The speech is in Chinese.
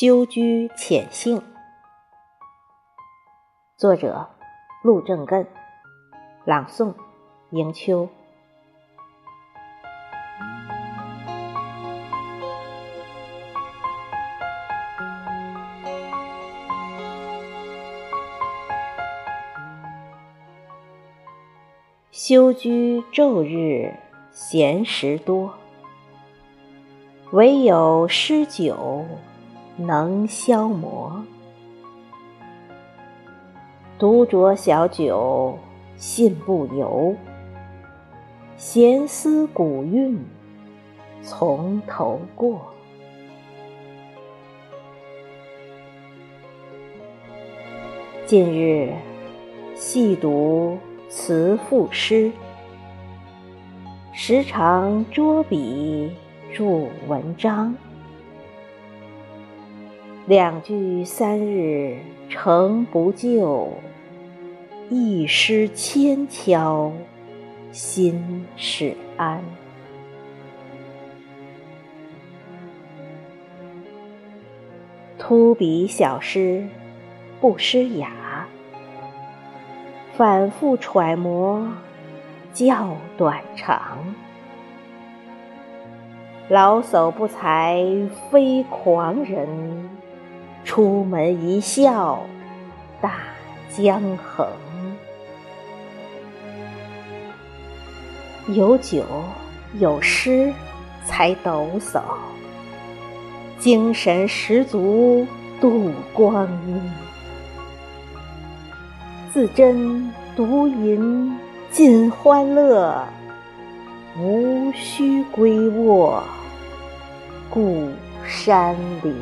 修居浅性，作者陆正根，朗诵迎秋。修居昼日闲时多，唯有诗酒。能消磨，独酌小酒，信不由。闲思古韵，从头过。近日细读词赋诗，时常捉笔著文章。两句三日成不就，一诗千敲心始安。秃笔小诗不失雅，反复揣摩较短长。老叟不才非狂人。出门一笑大江横，有酒有诗才抖擞，精神十足度光阴。自斟独饮尽欢乐，无需归卧故山林。